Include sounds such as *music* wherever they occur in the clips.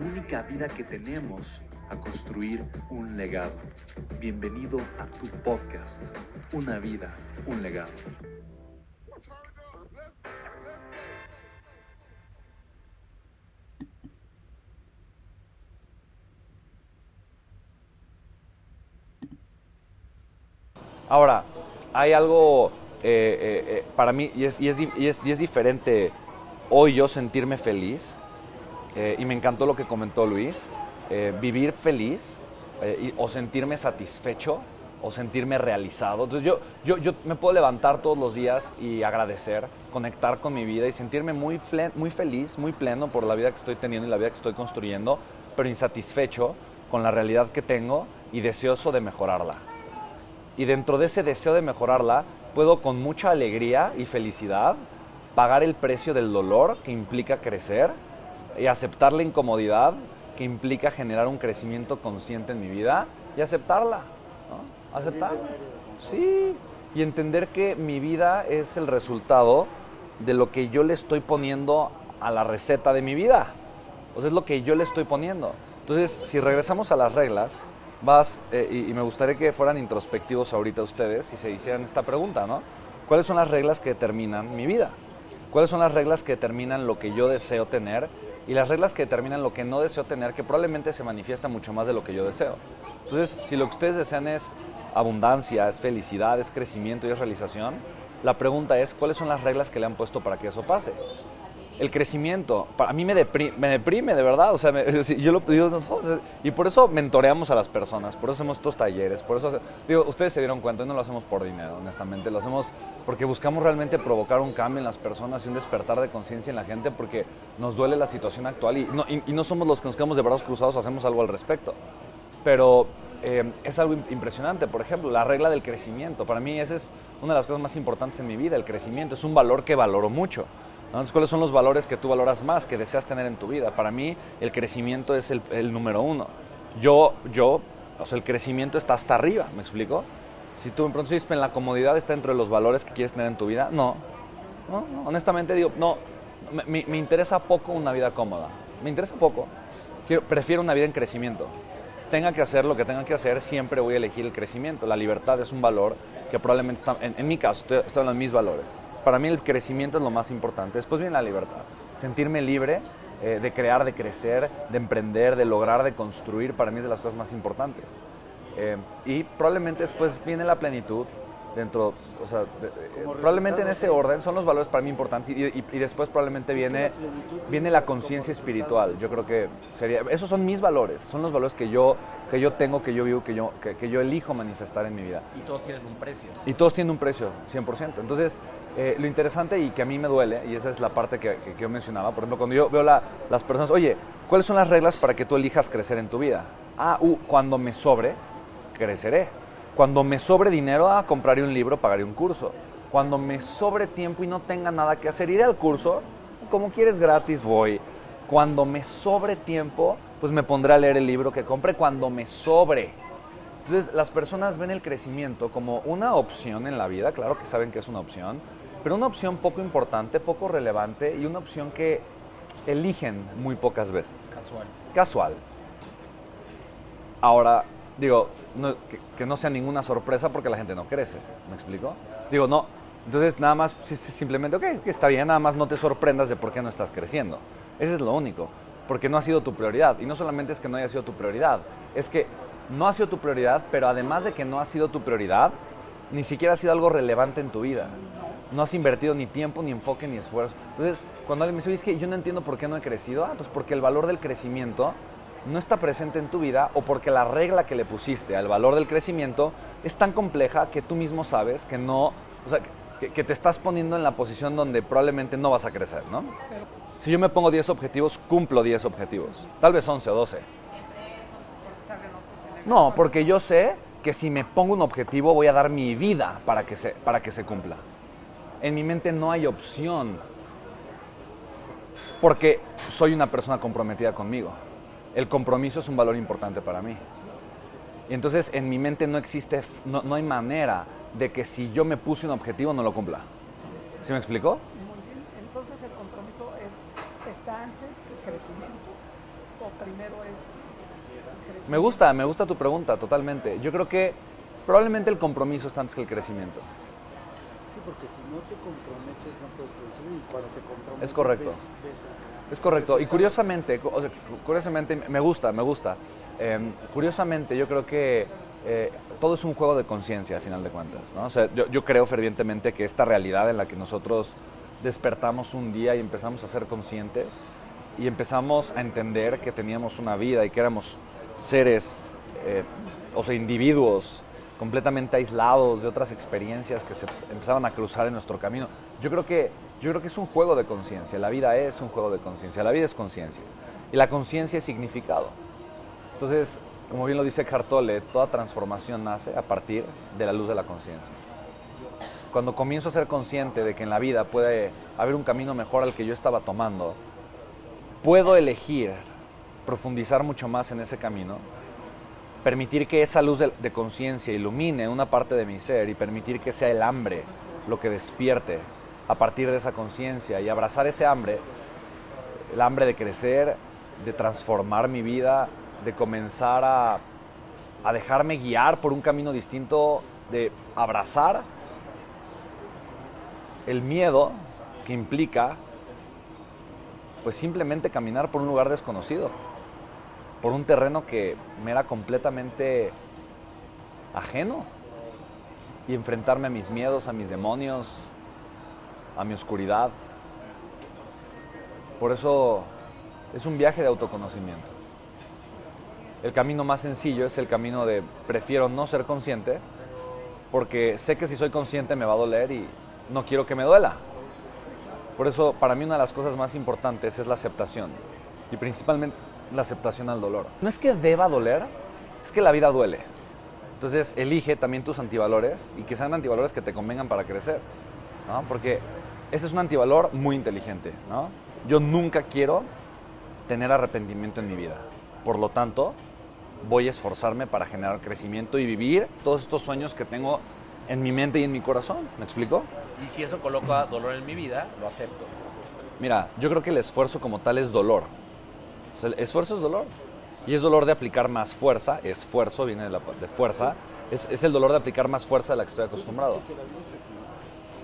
única vida que tenemos a construir un legado. Bienvenido a tu podcast, Una vida, un legado. Ahora, hay algo eh, eh, eh, para mí, y es, y, es, y, es, y es, diferente hoy yo sentirme feliz, y me encantó lo que comentó Luis, vivir feliz y, o sentirme satisfecho o sentirme realizado. Entonces yo, yo, yo me puedo levantar todos los días y agradecer, conectar con mi vida y sentirme muy, muy feliz, muy pleno por la vida que estoy teniendo y la vida que estoy construyendo, pero insatisfecho con la realidad que tengo y deseoso de mejorarla y dentro de ese deseo de mejorarla, puedo con mucha alegría y felicidad pagar el precio del dolor que implica crecer y aceptar la incomodidad que implica generar un crecimiento consciente en mi vida y aceptarla. ¿no? Aceptar. Sí. Y entender que mi vida es el resultado de lo que yo le estoy poniendo a la receta de mi vida. O sea, es lo que yo le estoy poniendo. Entonces, si regresamos a las reglas, vas, eh, y, me gustaría que fueran introspectivos ahorita ustedes y se hicieran esta pregunta, ¿no? ¿Cuáles son las reglas que determinan mi vida? ¿Cuáles son las reglas que determinan lo que yo deseo tener? Y las reglas que determinan lo que no deseo tener, que probablemente se manifiesta mucho más de lo que yo deseo. Entonces, si lo que ustedes desean es abundancia, es felicidad, es crecimiento y es realización, la pregunta es, ¿cuáles son las reglas que le han puesto para que eso pase? El crecimiento. A mí me deprime, me deprime de verdad. O sea, *laughs* yo lo y por eso mentoreamos a las personas, por eso hacemos estos talleres, por eso, digo, ustedes se dieron cuenta, no lo hacemos por dinero, honestamente, lo hacemos porque buscamos realmente provocar un cambio en las personas y un despertar de conciencia en la gente porque nos duele la situación actual y no, y, no somos los que nos quedamos de brazos cruzados, hacemos algo al respecto. Pero eh, es algo impresionante, por ejemplo, la regla del crecimiento. Para mí esa es una de las cosas más importantes en mi vida, el crecimiento. Es un valor que valoro mucho. Entonces, ¿cuáles son los valores que tú valoras más, que deseas tener en tu vida? Para mí, el crecimiento es el, número uno. Yo, yo, o sea, el crecimiento está hasta arriba, ¿me explico? Si tú pronto dices, en la comodidad está dentro de los valores que quieres tener en tu vida, no. no, honestamente digo, no, me, me, interesa poco una vida cómoda. Me interesa poco. Quiero, prefiero una vida en crecimiento. Tenga que hacer lo que tenga que hacer, siempre voy a elegir el crecimiento. La libertad es un valor que probablemente está, en, mi caso, estoy en mis valores para mí el crecimiento es lo más importante. Después viene la libertad. Sentirme libre eh, de crear, de crecer, de emprender, de lograr, de construir, para mí es de las cosas más importantes. Eh, y probablemente después viene la plenitud, dentro, o sea, probablemente en ese orden son los valores para mí importantes y, y, después probablemente viene, viene la conciencia espiritual. Yo creo que sería, esos son mis valores, son los valores que yo, que yo tengo, que yo vivo, que yo, que, yo elijo manifestar en mi vida. Y todos tienen un precio. Y todos tienen un precio, 100%. Entonces, eh, lo interesante y que a mí me duele, y esa es la parte que, que yo mencionaba, por ejemplo, cuando yo veo la, las personas, oye, ¿cuáles son las reglas para que tú elijas crecer en tu vida? Ah, uh, cuando me sobre, creceré cuando me sobre dinero, ah, compraré un libro, pagaré un curso. Cuando me sobre tiempo y no tenga nada que hacer, iré al curso. Como quieres gratis, voy. Cuando me sobre tiempo, pues me pondré a leer el libro que compré cuando me sobre. Entonces, las personas ven el crecimiento como una opción en la vida, claro que saben que es una opción, pero una opción poco importante, poco relevante y una opción que eligen muy pocas veces. Casual. Casual. Ahora, digo, que, no sea ninguna sorpresa porque la gente no crece. ¿Me explico? Digo, no. Entonces, nada más, simplemente, ok, está bien, nada más no te sorprendas de por qué no estás creciendo. Ese es lo único. porque no ha sido tu prioridad. Y no solamente es que no haya sido tu prioridad, es que no ha sido tu prioridad, pero además de que no ha sido tu prioridad, ni siquiera ha sido algo relevante en tu vida. No has invertido ni tiempo, ni enfoque, ni esfuerzo. Entonces, cuando alguien me dice, es que yo no entiendo por qué no he crecido, ah, pues porque el valor del crecimiento no está presente en tu vida o porque la regla que le pusiste al valor del crecimiento es tan compleja que tú mismo sabes que no, o sea, que, te estás poniendo en la posición donde probablemente no vas a crecer, ¿no? Si yo me pongo 10 objetivos, cumplo 10 objetivos, tal vez 11 o 12. No, porque yo sé que si me pongo un objetivo voy a dar mi vida para que se, para que se cumpla. En mi mente no hay opción porque soy una persona comprometida conmigo. El compromiso es un valor importante para mí. Y entonces en mi mente no existe, no, no hay manera de que si yo me puse un objetivo no lo cumpla. ¿Sí me explicó? Muy bien. Entonces el compromiso es, está antes que el crecimiento o primero es el crecimiento. Me gusta, me gusta tu pregunta totalmente. Yo creo que probablemente el compromiso está antes que el crecimiento. Porque si no te comprometes no puedes conseguir y cuando te comprometes Es correcto. ves- ves a- Es correcto. Y curiosamente, o sea, curiosamente me gusta, me gusta. Em, curiosamente, yo creo que eh, todo es un juego de conciencia, a final de cuentas. ¿no? O sea, yo, yo creo fervientemente que esta realidad en la que nosotros despertamos un día y empezamos a ser conscientes y empezamos a entender que teníamos una vida y que éramos seres, eh, o sea, individuos completamente aislados de otras experiencias que se empezaban a cruzar en nuestro camino. Yo creo que, yo creo que es un juego de conciencia. La vida es un juego de conciencia. La vida es conciencia. Y la conciencia es significado. Entonces, como bien lo dice Cartole, toda transformación nace a partir de la luz de la conciencia. Cuando comienzo a ser consciente de que en la vida puede haber un camino mejor al que yo estaba tomando, puedo elegir profundizar mucho más en ese camino, permitir que esa luz de, conciencia ilumine una parte de mi ser y permitir que sea el hambre lo que despierte a partir de esa conciencia y abrazar ese hambre, el hambre de crecer, de transformar mi vida, de comenzar a, a dejarme guiar por un camino distinto, de abrazar el miedo que implica pues simplemente caminar por un lugar desconocido, por un terreno que me era completamente ajeno y enfrentarme a mis miedos, a mis demonios, a mi oscuridad. Por eso es un viaje de autoconocimiento. El camino más sencillo es el camino de prefiero no ser consciente porque sé que si soy consciente me va a doler y no quiero que me duela. Por eso para mí una de las cosas más importantes es la aceptación y principalmente la aceptación al dolor. No es que deba doler, es que la vida duele. Entonces elige también tus antivalores y que sean antivalores que te convengan para crecer, ¿no? Porque ese es un antivalor muy inteligente, ¿no? Yo nunca quiero tener arrepentimiento en mi vida. Por lo tanto, voy a esforzarme para generar crecimiento y vivir todos estos sueños que tengo en mi mente y en mi corazón. ¿Me explico? Y si eso coloca dolor en mi vida, lo acepto. Mira, yo creo que el esfuerzo como tal es dolor. El esfuerzo es dolor. Y es dolor de aplicar más fuerza. Esfuerzo viene de, la, de fuerza. Es, es el dolor de aplicar más fuerza de la que estoy acostumbrado. que la luz se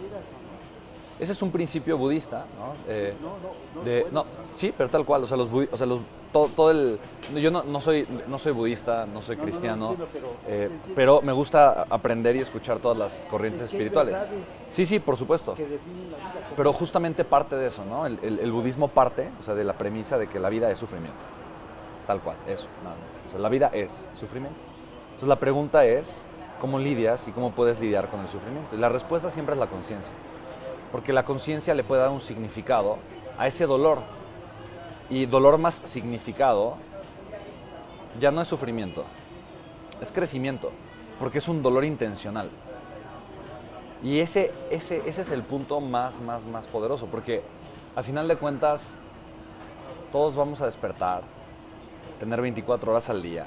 quieras o no. Ese es un principio budista, ¿no? Eh, No, no, de- sí, pero tal cual. O sea, los, o sea, los, todo, todo el... Yo no, no soy, no soy budista, no soy No, no, no cristiano, entiendo, pero eh, pero me gusta aprender y escuchar todas las corrientes Es que hay espirituales. Sí, sí, por supuesto. Pero justamente parte de eso, ¿no? El, el- el budismo parte, o sea, de la premisa de que la vida es sufrimiento. Tal cual, eso, nada más. O sea, la vida es sufrimiento. Entonces la pregunta es, ¿cómo lidias y cómo puedes lidiar con el sufrimiento? Y la respuesta siempre es la conciencia. Porque la conciencia le puede dar un significado a ese dolor. Y dolor más significado ya no es sufrimiento, es crecimiento, porque es un dolor intencional. Y ese, ese, ese es el punto más, más, más poderoso, porque al final de cuentas todos vamos a despertar, tener 24 horas al día,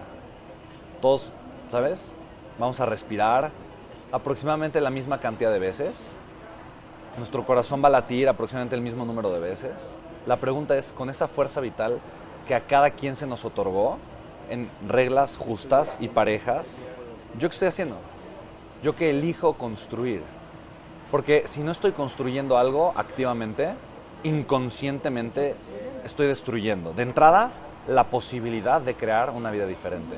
todos, ¿sabes? Vamos a respirar aproximadamente la misma cantidad de veces, nuestro corazón va a latir aproximadamente el mismo número de veces. La pregunta es, con esa fuerza vital que a cada quien se nos otorgó, en reglas justas y parejas, ¿yo qué estoy haciendo? Yo que elijo construir. Porque si no estoy construyendo algo activamente, inconscientemente estoy destruyendo? De entrada, la posibilidad de crear una vida diferente.